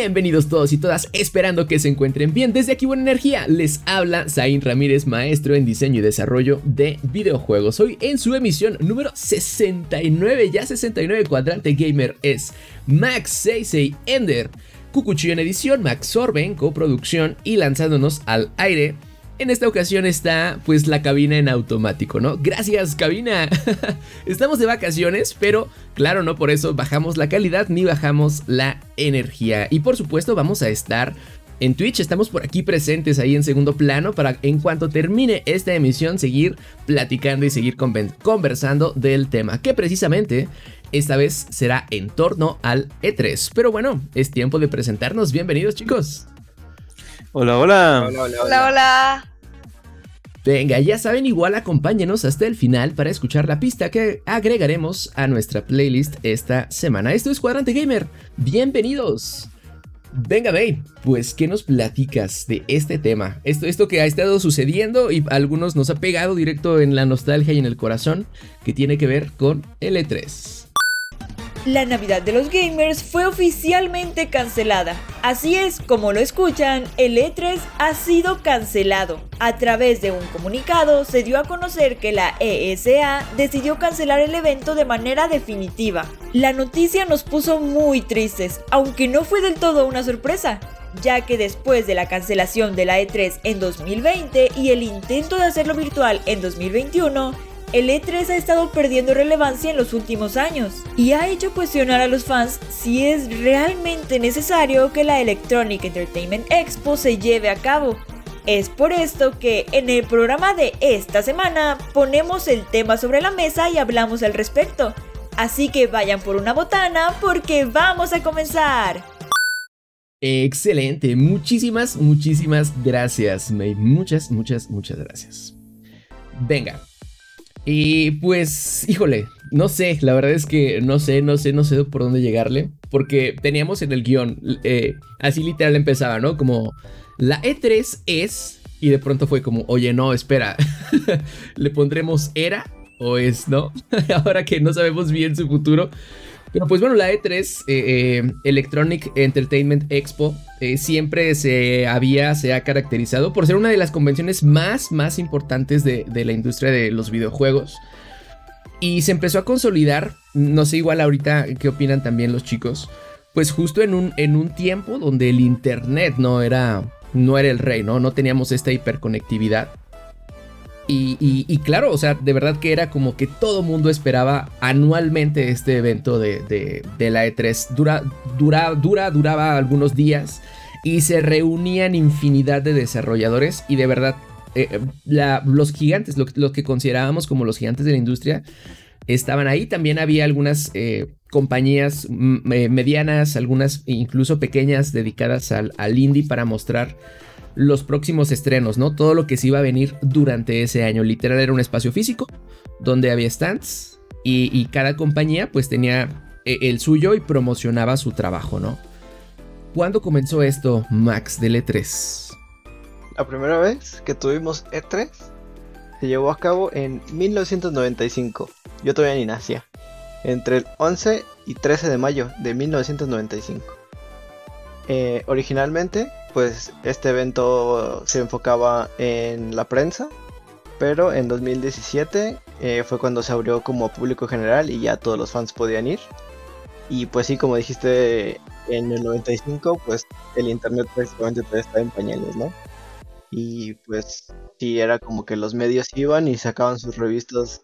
Bienvenidos todos y todas, esperando que se encuentren bien. Desde aquí Buena Energía les habla Zain Ramírez, maestro en diseño y desarrollo de videojuegos. Hoy en su emisión número 69, ya 69 cuadrante gamer es Max 66 Ender, Cucuchillo en edición, Max Sorben, coproducción y lanzándonos al aire en esta ocasión está pues la cabina en automático, ¿no? Gracias cabina. Estamos de vacaciones, pero claro, no por eso bajamos la calidad ni bajamos la energía. Y por supuesto vamos a estar en Twitch, estamos por aquí presentes ahí en segundo plano para en cuanto termine esta emisión seguir platicando y seguir conversando del tema, que precisamente esta vez será en torno al E3. Pero bueno, es tiempo de presentarnos. Bienvenidos chicos. Hola, hola. Hola, hola. Hola, hola. Venga, ya saben, igual acompáñenos hasta el final para escuchar la pista que agregaremos a nuestra playlist esta semana. Esto es Cuadrante Gamer. Bienvenidos. Venga, May, pues, ¿qué nos platicas de este tema? Esto, esto que ha estado sucediendo y a algunos nos ha pegado directo en la nostalgia y en el corazón, que tiene que ver con L3. La Navidad de los gamers fue oficialmente cancelada. Así es, como lo escuchan, el E3 ha sido cancelado. A través de un comunicado se dio a conocer que la ESA decidió cancelar el evento de manera definitiva. La noticia nos puso muy tristes, aunque no fue del todo una sorpresa ya que después de la cancelación de la E3 en 2020 y el intento de hacerlo virtual en 2021, el E3 ha estado perdiendo relevancia en los últimos años y ha hecho cuestionar a los fans si es realmente necesario que la Electronic Entertainment Expo se lleve a cabo. Es por esto que en el programa de esta semana ponemos el tema sobre la mesa y hablamos al respecto. Así que vayan por una botana porque vamos a comenzar. Excelente, muchísimas, muchísimas gracias, May. Muchas, muchas, muchas gracias. Venga, y pues, híjole, no sé, la verdad es que no sé, no sé, no sé por dónde llegarle. Porque teníamos en el guion, eh, así literal empezaba, ¿no? Como la E3 es, y de pronto fue como, oye, no, espera, le pondremos era o es, ¿no? Ahora que no sabemos bien su futuro. Pero pues bueno, la E3, eh, eh, Electronic Entertainment Expo, eh, siempre se había, se ha caracterizado por ser una de las convenciones más, más importantes de, la industria de los videojuegos. Y se empezó a consolidar, no sé igual ahorita qué opinan también los chicos, pues justo en un, en un tiempo donde el Internet no era, no era el rey, ¿no? No teníamos esta hiperconectividad. Y, claro, o sea, de verdad que era como que todo mundo esperaba anualmente este evento de, la E3. Dura, dura, dura, duraba algunos días y se reunían infinidad de desarrolladores y de verdad eh, los gigantes, lo, que considerábamos como los gigantes de la industria, estaban ahí. También había algunas eh, compañías mm, eh, medianas, algunas incluso pequeñas dedicadas al, al indie para mostrar los próximos estrenos, ¿no? Todo lo que se iba a venir durante ese año. Literal era un espacio físico donde había stands y, cada compañía pues tenía eh, el suyo y promocionaba su trabajo, ¿no? ¿Cuándo comenzó esto, Max, del E3? La primera vez que tuvimos E3 se llevó a cabo en 1995. Yo todavía ni nacía. Entre el 11 y 13 de mayo de 1995. Eh, originalmente pues este evento se enfocaba en la prensa, pero en 2017 eh, fue cuando se abrió como público general y ya todos los fans podían ir. Y pues sí, como dijiste, en el 95 pues el internet prácticamente todavía estaba en pañales, ¿no? Y pues sí, era como que los medios iban y sacaban sus revistas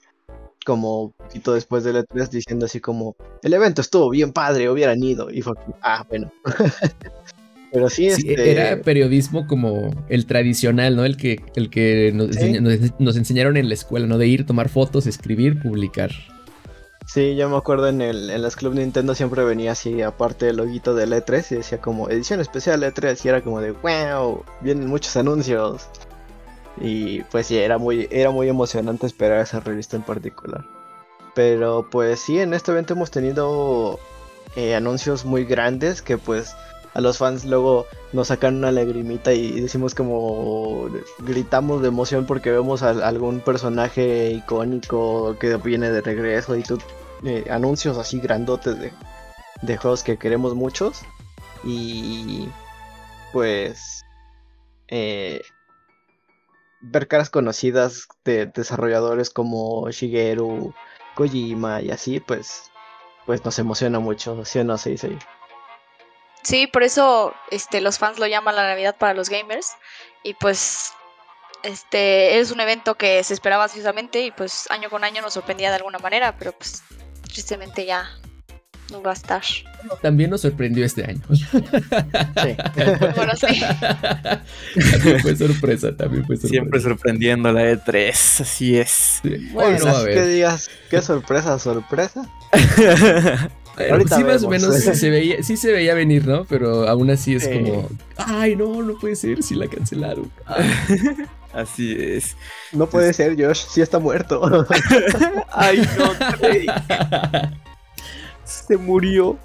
como poquito después del E3 diciendo así como, el evento estuvo bien padre, hubieran ido. Y fue, ah, bueno. Pero sí, este... era periodismo como el tradicional, ¿no? El que, el que nos, enseñaron en la escuela, ¿no? De ir, tomar fotos, escribir, publicar. Sí, yo me acuerdo en el en las Club Nintendo siempre venía así, aparte del loguito del E3 y decía como edición especial E3 y era como de wow, vienen muchos anuncios. Y pues sí, era muy, era muy emocionante esperar esa revista en particular. Pero pues sí, en este evento hemos tenido eh, anuncios muy grandes que pues a los fans luego nos sacan una lagrimita y decimos como gritamos de emoción porque vemos a, algún personaje icónico que viene de regreso y eh, anuncios así grandotes de, de juegos que queremos muchos y pues eh, ver caras conocidas de desarrolladores como Shigeru, Kojima y así pues pues nos emociona mucho, ¿sí o no, sí, sí. Sí, por eso este, los fans lo llaman la Navidad para los gamers. Y pues este es un evento que se esperaba ansiosamente y pues año con año nos sorprendía de alguna manera, pero pues tristemente ya no va a estar. También nos sorprendió este año. Sí. bueno, sí. También fue sorpresa, también fue sorpresa. Siempre sorprendiendo la E3, así es. Bueno, bueno que digas, qué sorpresa, sorpresa. Ahorita sí, más o menos sí se, veía, sí se veía venir, ¿no? Pero aún así es como, ay, no, no puede ser, si la cancelaron. Así es. No puede ser, Josh, sí está muerto. ay, no, se murió.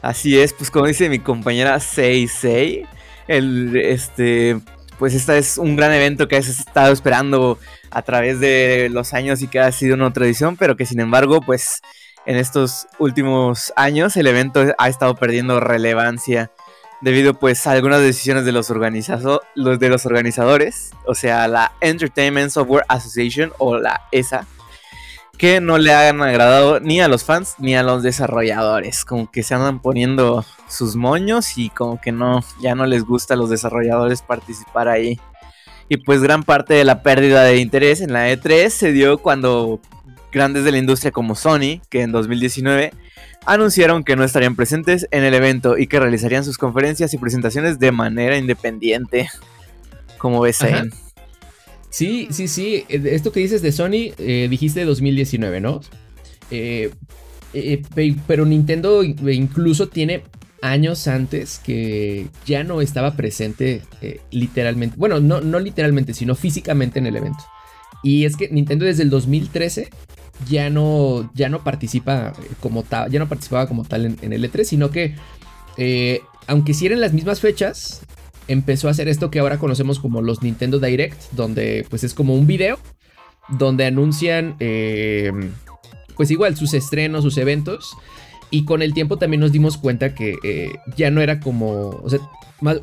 Así es, pues como dice mi compañera Seisei, el este pues este es un gran evento que has estado esperando a través de los años y que ha sido una tradición, pero que sin embargo, pues en estos últimos años el evento ha estado perdiendo relevancia debido pues a algunas decisiones de los, los de los organizadores, o sea, la Entertainment Software Association o la ESA, que no le han agradado ni a los fans ni a los desarrolladores, como que se andan poniendo sus moños y como que no ya no les gusta a los desarrolladores participar ahí. Y pues gran parte de la pérdida de interés en la E3 se dio cuando grandes de la industria como Sony, que en 2019 anunciaron que no estarían presentes en el evento y que realizarían sus conferencias y presentaciones de manera independiente. Como ves, ahí. Sí, sí, sí. Eh, esto que dices de Sony, eh, dijiste 2019, ¿no? Eh, pero Nintendo incluso tiene años antes que ya no estaba presente literalmente. Bueno, no, no literalmente, sino físicamente en el evento. Y es que Nintendo desde el 2013 ya no, ya no participa como tal, ya no participaba como tal en, el E3, sino que eh, aunque eran las mismas fechas, empezó a hacer esto que ahora conocemos como los Nintendo Direct, donde pues es como un video donde anuncian eh, pues igual sus estrenos, sus eventos. Y con el tiempo también nos dimos cuenta que eh, ya no era como, o sea,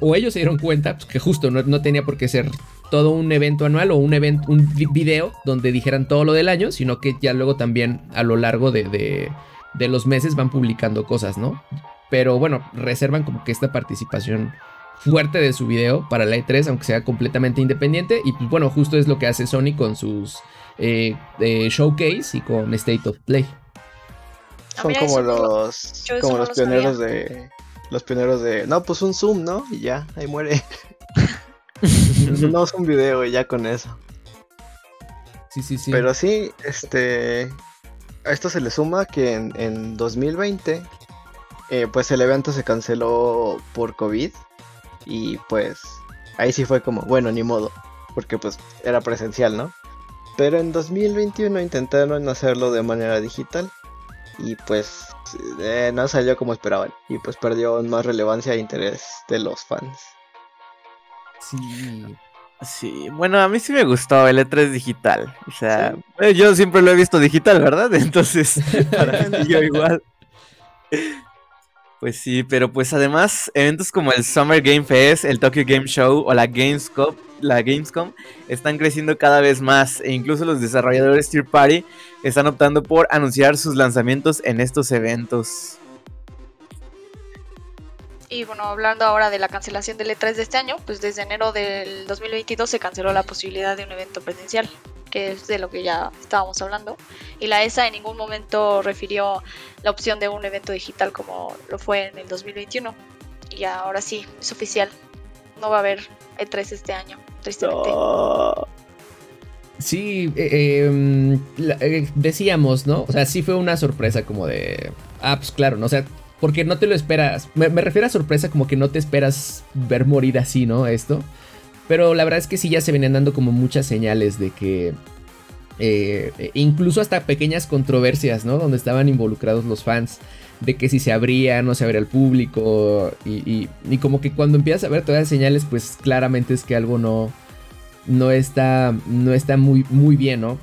o ellos se dieron cuenta pues, que justo no, tenía por qué ser todo un evento anual o un evento, un video donde dijeran todo lo del año, sino que ya luego también a lo largo de, de, los meses van publicando cosas, ¿no? Pero bueno, reservan como que esta participación fuerte de su video para la E3, aunque sea completamente independiente. Y pues bueno, justo es lo que hace Sony con sus eh, eh, showcase y con State of Play. Son como los, como los pioneros de los pioneros de, no, pues un zoom, ¿no? Y ya, ahí muere. no es un video y ya con eso. Sí, sí, sí. Pero sí, este, a esto se le suma que en, 2020, eh, pues el evento se canceló por COVID y pues ahí sí fue como, bueno, ni modo, porque pues era presencial, ¿no? Pero en 2021 intentaron hacerlo de manera digital y pues eh, no salió como esperaban y pues perdió más relevancia e interés de los fans. Sí. Sí, bueno, a mí sí me gustó el E3 digital. O sea, eh, yo siempre lo he visto digital, ¿verdad? Entonces, para mí yo igual. Pues sí, pero pues además, eventos como el Summer Game Fest, el Tokyo Game Show o la Gamescom, la Gamescom están creciendo cada vez más e incluso los desarrolladores Tier Party están optando por anunciar sus lanzamientos en estos eventos. Y bueno, hablando ahora de la cancelación del E3 de este año, pues desde enero del 2022 se canceló la posibilidad de un evento presencial, que es de lo que ya estábamos hablando. Y la ESA en ningún momento refirió la opción de un evento digital como lo fue en el 2021. Y ahora sí, es oficial. No va a haber E3 este año, tristemente. Sí, eh, em, eh, decíamos, ¿no? O sea, sí fue una sorpresa como de... Ah, pues claro, ¿no? Sea, porque no te lo esperas. Me, refiero a sorpresa como que no te esperas ver morir así, ¿no? Esto. Pero la verdad es que sí ya se venían dando como muchas señales de que... Eh, incluso hasta pequeñas controversias, ¿no? Donde estaban involucrados los fans. De que si se abría, no se abría al público. Y, y como que cuando empiezas a ver todas las señales, pues claramente es que algo no no está, no está muy, muy bien, ¿no?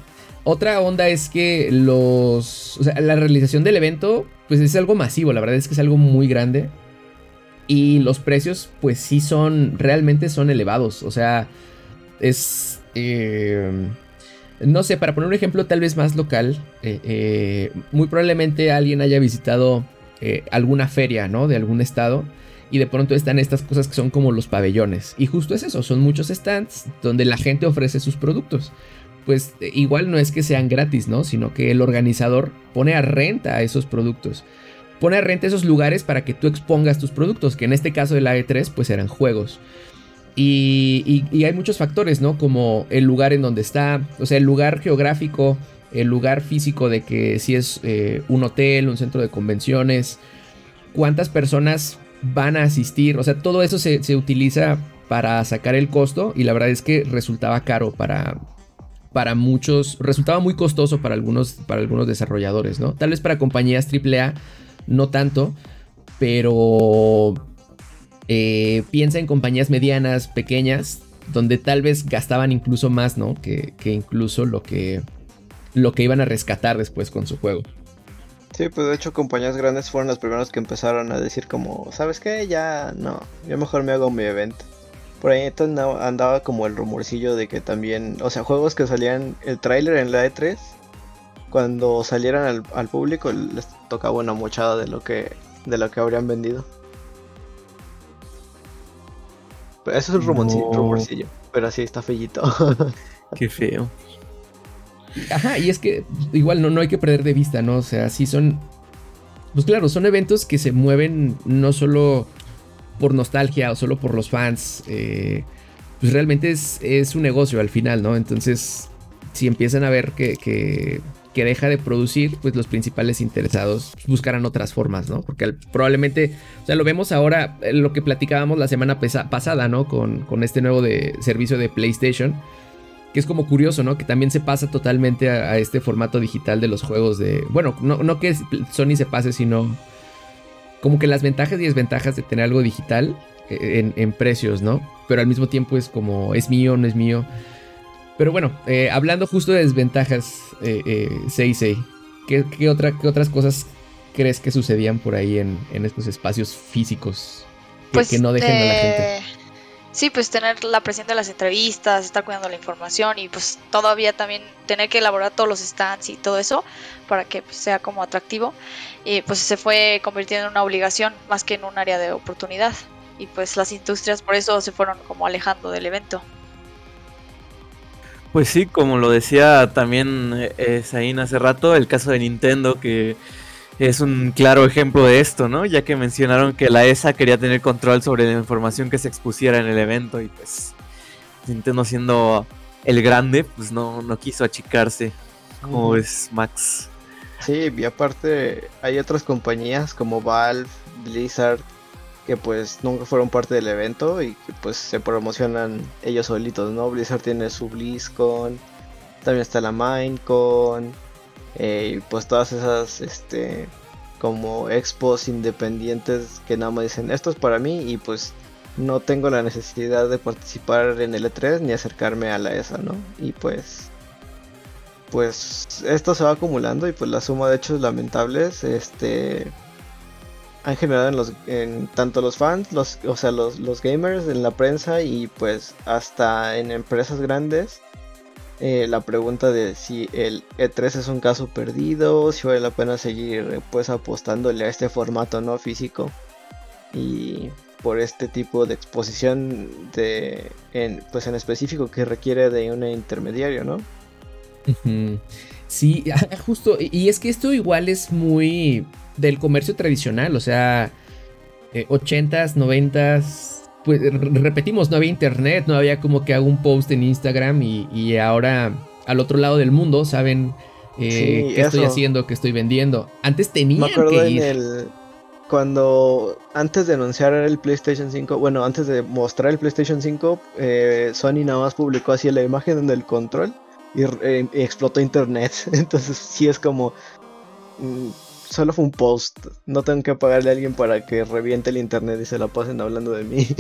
Otra onda es que los. O sea, la realización del evento, pues es algo masivo, la verdad es que es algo muy grande. Y los precios, pues sí son. Realmente son elevados. O sea, es. Eh, no sé, para poner un ejemplo tal vez más local, eh, eh, muy probablemente alguien haya visitado alguna feria, ¿no? De algún estado y de pronto están estas cosas que son como los pabellones. Y justo es eso, son muchos stands donde la gente ofrece sus productos. Pues eh, igual no es que sean gratis, ¿no? Sino que el organizador pone a renta a esos productos. Pone a renta esos lugares para que tú expongas tus productos, que en este caso de la E3 pues eran juegos. Y, hay muchos factores, ¿no? Como el lugar en donde está, o sea, el lugar geográfico, el lugar físico de que si es eh, un hotel, un centro de convenciones, cuántas personas van a asistir. O sea, todo eso se, utiliza para sacar el costo y la verdad es que resultaba caro para, para muchos, resultaba muy costoso para algunos, para algunos desarrolladores, ¿no? Tal vez para compañías AAA no tanto, pero eh, piensa en compañías medianas, pequeñas, donde tal vez gastaban incluso más, ¿no? Que, que incluso lo que, lo que iban a rescatar después con su juego. Sí, pues de hecho compañías grandes fueron las primeras que empezaron a decir como, ¿sabes qué? Ya no, yo mejor me hago mi evento. Por ahí andaba como el rumorcillo de que también, o sea, juegos que salían el tráiler en la E3, cuando salieran al, público les tocaba una mochada de lo que de lo que habrían vendido. Pero eso es un rumorcillo, pero así está fellito. Qué feo. Ajá, y es que igual no, no hay que perder de vista, ¿no? O sea, sí son. Pues claro, son eventos que se mueven no solo por nostalgia o solo por los fans. Eh, pues realmente es, es, un negocio al final, ¿no? Entonces, si empiezan a ver que, que, deja de producir, pues los principales interesados buscarán otras formas, ¿no? Porque probablemente, o sea, lo vemos ahora, eh, lo que platicábamos la semana pasada, ¿no? Con, con este nuevo de, servicio de PlayStation que es como curioso, ¿no? Que también se pasa totalmente a, este formato digital de los juegos de... Bueno, no, que Sony se pase, sino como que las ventajas y desventajas de tener algo digital eh, en, precios, ¿no? Pero al mismo tiempo es como, es mío, no es mío. Pero bueno, eh, hablando justo de desventajas, eh, eh ¿qué, otra, otras cosas crees que sucedían por ahí en, estos espacios físicos que, pues no dejen a la gente? Sí, pues tener la presión de las entrevistas, estar cuidando la información y pues todavía también tener que elaborar todos los stands y todo eso para que pues, sea como atractivo. Y pues se fue convirtiendo en una obligación más que en un área de oportunidad. Y pues las industrias por eso se fueron como alejando del evento. Pues sí, como lo decía también eh, hace rato, el caso de Nintendo que es un claro ejemplo de esto, ¿no? Ya que mencionaron que la ESA quería tener control sobre la información que se expusiera en el evento y pues Nintendo siendo el grande, pues no, no quiso achicarse. como es Max? Sí, y aparte hay otras compañías como Valve, Blizzard, que pues nunca fueron parte del evento y que pues se promocionan ellos solitos, ¿no? Blizzard tiene su BlizzCon, también está la Minecon, eh, pues todas esas este como expos independientes que nada más dicen esto es para mí y pues no tengo la necesidad de participar en el E3 ni acercarme a la ESA, ¿no? Y pues pues esto se va acumulando y pues la suma de hechos lamentables este han generado en los en tanto los fans, los o sea, los, los gamers en la prensa y pues hasta en empresas grandes eh, la pregunta de si el E3 es un caso perdido, si vale la pena seguir eh, pues apostándole a este formato no físico y por este tipo de exposición de en, pues en específico que requiere de un intermediario, ¿no? Sí, justo, y es que esto igual es muy del comercio tradicional, o sea, 80s, eh, 90s, pues repetimos, no había internet, no había como que hago un post en Instagram y, ahora al otro lado del mundo, saben eh, qué estoy haciendo, qué estoy vendiendo. Antes tenía que ir. el cuando antes de anunciar el PlayStation 5, bueno, antes de mostrar el PlayStation 5, eh, Sony nada más publicó así la imagen del control y, eh, explotó internet. Entonces sí es como... Mm, solo fue un post. No tengo que pagarle a alguien para que reviente el internet y se la pasen hablando de mí.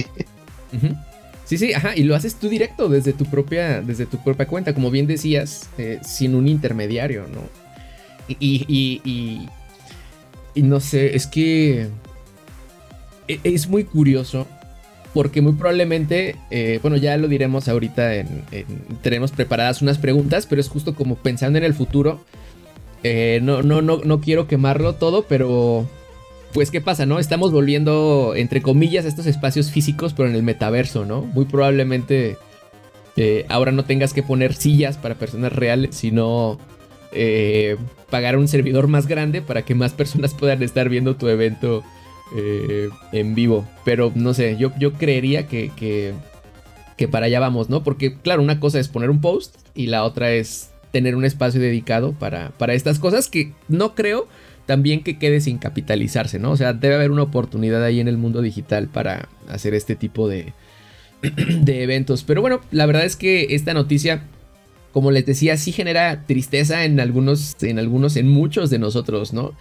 Sí, sí, ajá, y lo haces tú directo desde tu propia, desde tu propia cuenta, como bien decías, eh, sin un intermediario, ¿no? y, y, y no sé, es que e, es muy curioso porque muy probablemente, eh, bueno, ya lo diremos ahorita, en, tenemos preparadas unas preguntas, pero es justo como pensando en el futuro. Eh, no, no, no, no quiero quemarlo todo, pero pues qué pasa, ¿no? Estamos volviendo, entre comillas, a estos espacios físicos, pero en el metaverso, ¿no? Muy probablemente eh, ahora no tengas que poner sillas para personas reales, sino eh, pagar un servidor más grande para que más personas puedan estar viendo tu evento eh, en vivo. Pero no sé, yo, yo creería que, que, para allá vamos, ¿no? Porque claro, una cosa es poner un post y la otra es tener un espacio dedicado para, para estas cosas que no creo también que quede sin capitalizarse, ¿no? O sea, debe haber una oportunidad ahí en el mundo digital para hacer este tipo de, de eventos. Pero bueno, la verdad es que esta noticia como les decía, sí genera tristeza en algunos, en algunos, en muchos de nosotros, ¿no?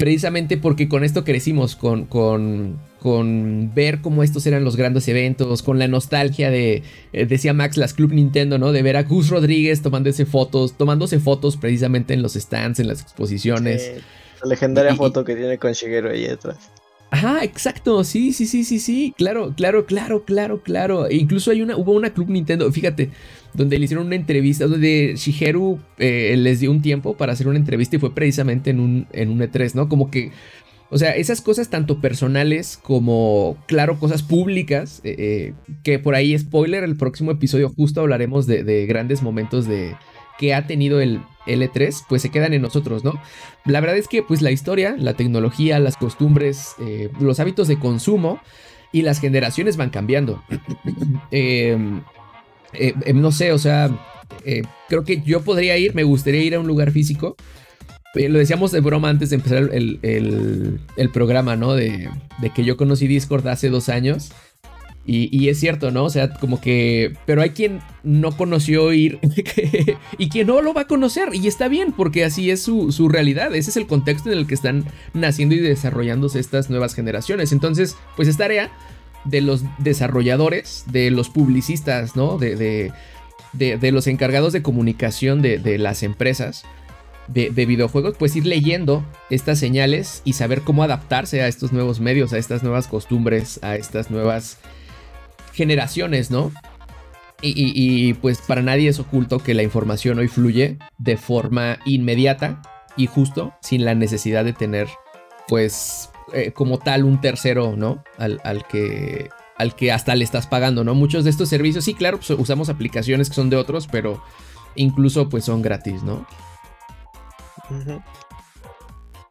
Precisamente porque con esto crecimos, con, con, con ver cómo estos eran los grandes eventos, con la nostalgia de, eh, decía Max, las Club Nintendo, ¿no? De ver a Gus Rodríguez tomándose fotos, tomándose fotos precisamente en los stands, en las exposiciones. la legendaria foto que tiene con Shigeru ahí detrás. Ajá, exacto, sí, sí, sí, sí, sí, claro, claro, claro, claro, claro. E incluso hay una, hubo una Club Nintendo, fíjate, donde le hicieron una entrevista, donde Shigeru eh, les dio un tiempo para hacer una entrevista y fue precisamente en un, en un E3, ¿no? Como que, o sea, esas cosas tanto personales como, claro, cosas públicas, eh, eh, que por ahí, spoiler, el próximo episodio justo hablaremos de, de grandes momentos de que ha tenido el L3, pues se quedan en nosotros, ¿no? La verdad es que pues la historia, la tecnología, las costumbres, eh, los hábitos de consumo y las generaciones van cambiando. Em, eh, em, no sé, o sea, eh, creo que yo podría ir, me gustaría ir a un lugar físico. lo decíamos de broma antes de empezar el, programa, ¿no? De que yo conocí Discord hace dos años. Y, es cierto, ¿no? O sea, como que... Pero hay quien no conoció ir y quien no lo va a conocer. Y está bien, porque así es su, realidad. Ese es el contexto en el que están naciendo y desarrollándose estas nuevas generaciones. Entonces, pues es tarea de los desarrolladores, de los publicistas, ¿no? De, de, los encargados de comunicación de, las empresas de, videojuegos, pues ir leyendo estas señales y saber cómo adaptarse a estos nuevos medios, a estas nuevas costumbres, a estas nuevas generaciones, ¿no? Y, pues para nadie es oculto que la información hoy fluye de forma inmediata y justo sin la necesidad de tener pues eh, como tal un tercero, ¿no? Al, que al que hasta le estás pagando, ¿no? Muchos de estos servicios, sí, claro, pues, usamos aplicaciones que son de otros, pero incluso pues son gratis, ¿no?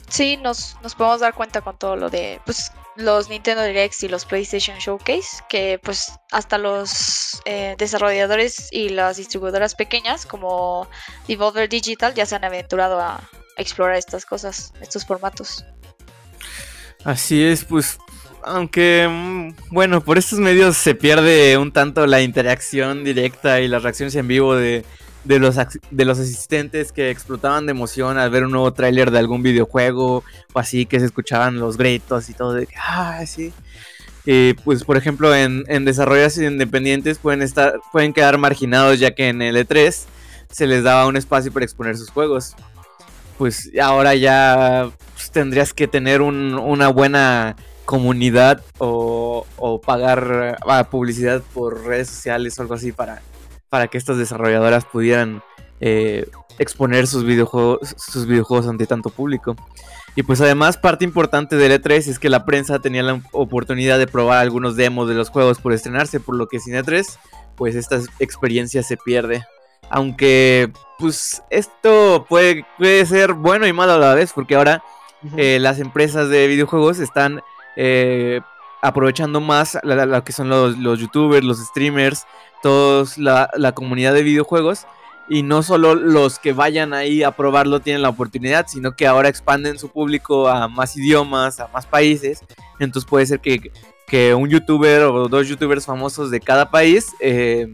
Sí, nos, nos podemos dar cuenta con todo lo de, pues los Nintendo Directs y los PlayStation Showcase, que pues hasta los eh, desarrolladores y las distribuidoras pequeñas como Devolver Digital ya se han aventurado a, explorar estas cosas, estos formatos. Así es, pues aunque mm, bueno, por estos medios se pierde un tanto la interacción directa y las reacciones en vivo de, de los, de los asistentes que explotaban de emoción al ver un nuevo tráiler de algún videojuego o así, que se escuchaban los gritos y todo de que, ah, sí. pues por ejemplo en, en desarrollos independientes pueden, estar, pueden quedar marginados ya que en el E3 se les daba un espacio para exponer sus juegos. Pues ahora ya pues, tendrías que tener una buena comunidad o, o pagar ah, publicidad por redes sociales o algo así para para que estas desarrolladoras pudieran eh, exponer sus videojuegos, sus videojuegos ante tanto público. Y pues además parte importante del E3 es que la prensa tenía la oportunidad de probar algunos demos de los juegos por estrenarse, por lo que sin E3 pues esta experiencia se pierde. Aunque pues esto puede, puede ser bueno y malo a la vez, porque ahora eh, las empresas de videojuegos están eh, aprovechando más lo que son los, los youtubers, los streamers, toda la, comunidad de videojuegos y no solo los que vayan ahí a probarlo tienen la oportunidad, sino que ahora expanden su público a más idiomas, a más países. Entonces puede ser que, que un youtuber o dos youtubers famosos de cada país eh,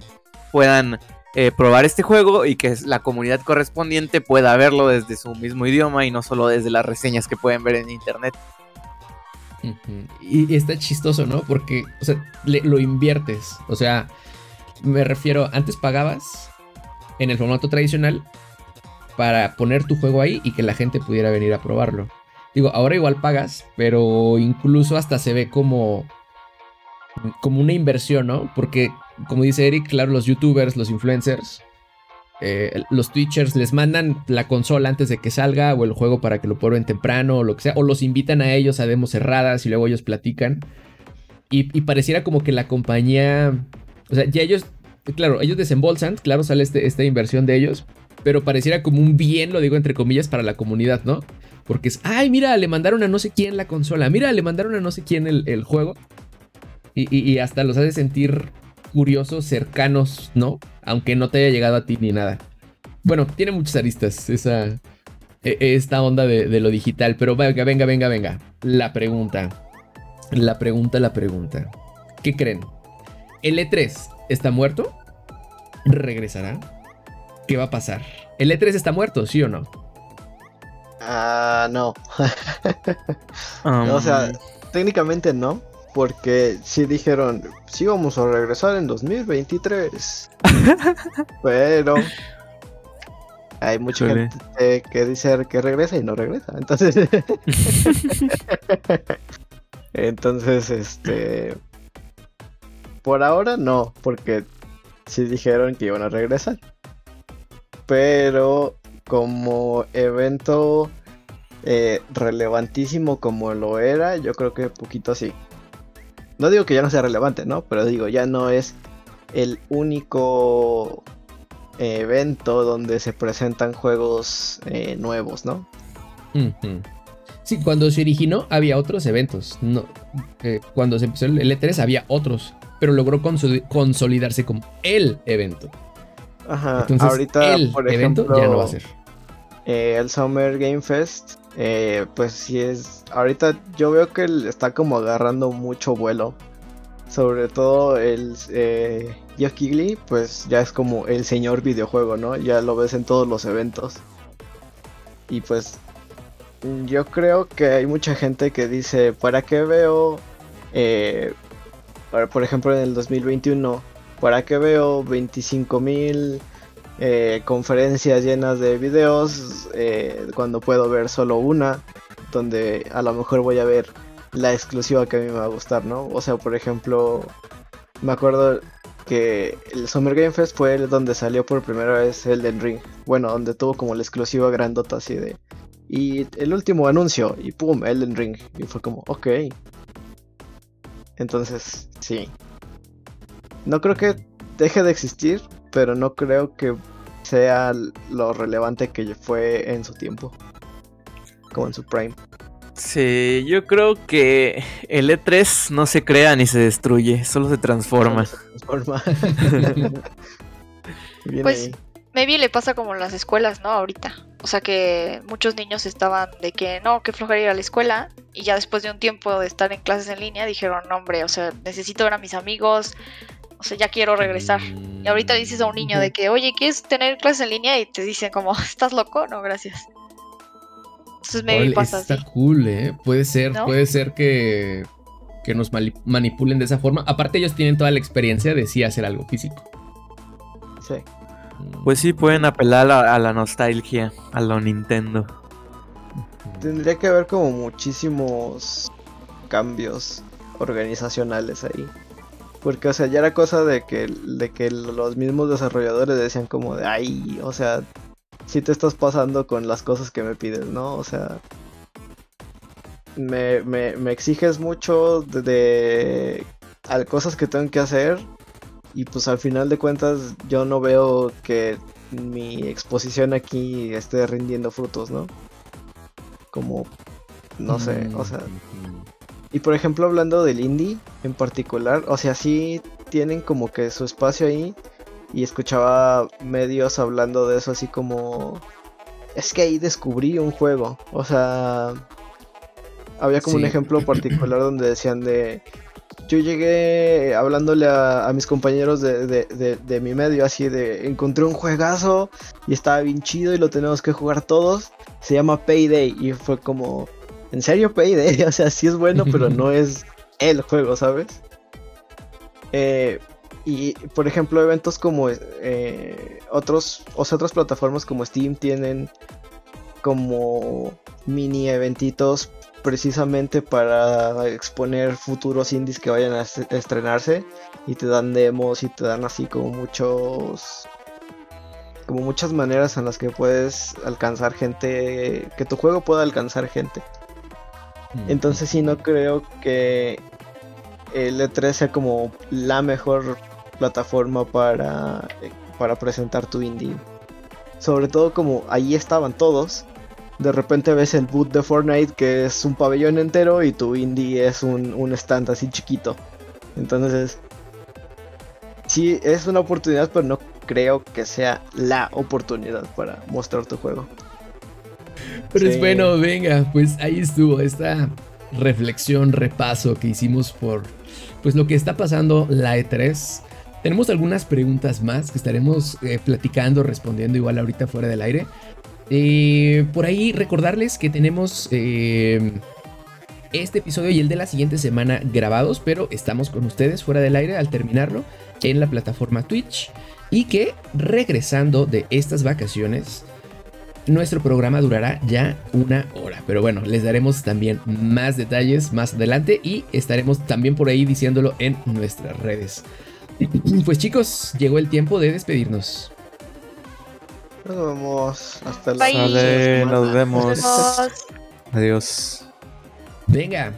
puedan eh, probar este juego y que la comunidad correspondiente pueda verlo desde su mismo idioma y no solo desde las reseñas que pueden ver en internet. Y está chistoso, ¿no? Porque, o sea, lo inviertes. O sea, me refiero, antes pagabas en el formato tradicional para poner tu juego ahí y que la gente pudiera venir a probarlo. Digo, ahora igual pagas, pero incluso hasta se ve como como una inversión, ¿no? Porque como dice Eric, claro, los youtubers, los influencers, eh, los Twitchers les mandan la consola antes de que salga o el juego para que lo prueben temprano o lo que sea, o los invitan a ellos a demos cerradas y luego ellos platican. Y, y pareciera como que la compañía, o sea, ya ellos claro, ellos desembolsan, claro, sale este, esta inversión de ellos, pero pareciera como un bien, lo digo entre comillas, para la comunidad, ¿no? Porque es, ay, mira, le mandaron a no sé quién la consola, mira, le mandaron a no sé quién el, juego. Y, hasta los hace sentir curiosos, cercanos, ¿no? Aunque no te haya llegado a ti ni nada. Bueno, tiene muchas aristas esa, e, esta onda de, de lo digital, pero venga, venga, venga, venga. La pregunta, la pregunta, la pregunta. ¿Qué creen? ¿El E3 está muerto? ¿Regresará? ¿Qué va a pasar? ¿El E3 está muerto, sí o no? Ah, no. O sea, um. técnicamente no, porque sí dijeron, sí vamos a regresar en 2023. Pero hay mucha gente que dice que regresa y no regresa. Entonces, entonces, este, por ahora no, porque sí dijeron que iban a regresar. Pero como evento eh, relevantísimo como lo era, yo creo que poquito así. No digo que ya no sea relevante, ¿no? Pero digo, ya no es el único evento donde se presentan juegos eh, nuevos, ¿no? Sí, cuando se originó había otros eventos. No, eh, cuando se empezó el E3 había otros pero logró consolidarse como el evento. Ajá, Entonces, ahorita, el por evento ya no va a ser. Eh, el Summer Game Fest, eh, pues sí es. Ahorita yo veo que está como agarrando mucho vuelo. Sobre todo el eh, Jeff Kigley, pues ya es como el señor videojuego, ¿no? Ya lo ves en todos los eventos. Y pues yo creo que hay mucha gente que dice, ¿para qué veo eh, por ejemplo, en el 2021, ¿para qué veo 25.000 eh, conferencias llenas de videos eh, cuando puedo ver solo una? Donde a lo mejor voy a ver la exclusiva que a mí me va a gustar, ¿no? O sea, por ejemplo, me acuerdo que el Summer Game Fest fue el donde salió por primera vez Elden Ring. Bueno, donde tuvo como la exclusiva grandota así de... Y el último anuncio, y pum, Elden Ring. Y fue como, ok, entonces, sí. No creo que deje de existir, pero no creo que sea lo relevante que fue en su tiempo. Como en su prime. Sí, yo creo que el E3 no se crea ni se destruye, solo se transforma. se transforma. pues maybe le pasa como en las escuelas, ¿no? Ahorita. O sea que muchos niños estaban de que no, que flojera ir a la escuela. Y ya después de un tiempo de estar en clases en línea dijeron, no, hombre, o sea, necesito ver a mis amigos. O sea, ya quiero regresar. Y ahorita dices a un niño de que, oye, ¿quieres tener clases en línea? Y te dicen como, ¿estás loco? No, gracias. Entonces maybe pasa está cool, ¿eh? Puede ser, puede ser que, que nos manipulen de esa forma. Aparte ellos tienen toda la experiencia de sí hacer algo físico. Sí. Pues sí, pueden apelar a, la nostalgia, a lo Nintendo. Tendría que haber como muchísimos cambios organizacionales ahí. Porque, o sea, ya era cosa de que, de que los mismos desarrolladores decían como de, ay, o sea, si te estás pasando con las cosas que me pides, ¿no? O sea, me, me, me exiges mucho de, de, cosas que tengo que hacer y pues al final de cuentas yo no veo que mi exposición aquí esté rindiendo frutos, ¿no? Como, no sé, o sea... Y por ejemplo hablando del indie en particular, o sea, sí tienen como que su espacio ahí y escuchaba medios hablando de eso así como es que ahí descubrí un juego. O sea, había como un ejemplo particular donde decían de yo llegué hablándole a, mis compañeros de, de- de- de mi medio así de encontré un juegazo y estaba bien chido y lo tenemos que jugar todos. Se llama Payday y fue como, ¿en serio Payday? O sea, sí es bueno, pero no es el juego, ¿sabes? Eh, y por ejemplo, eventos como eh, otros, o sea, otras plataformas como Steam tienen como mini eventitos precisamente para exponer futuros indies que vayan a est- estrenarse y te dan demos y te dan así como muchos como muchas maneras en las que puedes alcanzar gente que tu juego pueda alcanzar gente entonces sí no creo que el E3 sea como la mejor plataforma para, para presentar tu indie. Sobre todo como ahí estaban todos. De repente ves el boot de Fortnite que es un pabellón entero y tu indie es un, un stand así chiquito. Entonces, sí, es una oportunidad, pero no creo que sea la oportunidad para mostrar tu juego. Pero es bueno, venga, pues ahí estuvo esta reflexión, repaso que hicimos por pues lo que está pasando la E3. Tenemos algunas preguntas más que estaremos eh, platicando, respondiendo igual ahorita fuera del aire. Eh, por ahí recordarles que tenemos eh, este episodio y el de la siguiente semana grabados, pero estamos con ustedes fuera del aire al terminarlo en la plataforma Twitch. Y que regresando de estas vacaciones, nuestro programa durará ya una hora. Pero bueno, les daremos también más detalles más adelante y estaremos también por ahí diciéndolo en nuestras redes. Pues chicos, llegó el tiempo de despedirnos. Nos vemos hasta la semana. nos vemos. Adiós. Venga,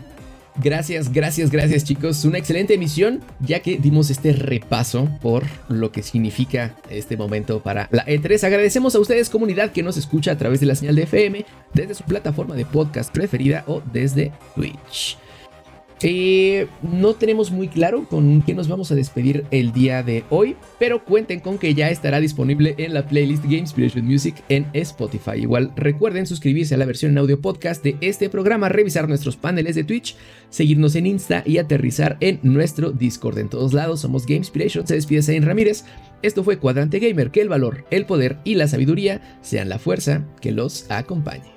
gracias, gracias, gracias chicos. Una excelente emisión ya que dimos este repaso por lo que significa este momento para la E3. Agradecemos a ustedes comunidad que nos escucha a través de la señal de FM, desde su plataforma de podcast preferida o desde Twitch. Eh, no tenemos muy claro con qué nos vamos a despedir el día de hoy, pero cuenten con que ya estará disponible en la playlist Game Inspiration Music en Spotify. Igual recuerden suscribirse a la versión en audio podcast de este programa, revisar nuestros paneles de Twitch, seguirnos en Insta y aterrizar en nuestro Discord. En todos lados somos Game Inspiration, se despide Zain Ramírez. Esto fue Cuadrante Gamer, que el valor, el poder y la sabiduría sean la fuerza que los acompañe.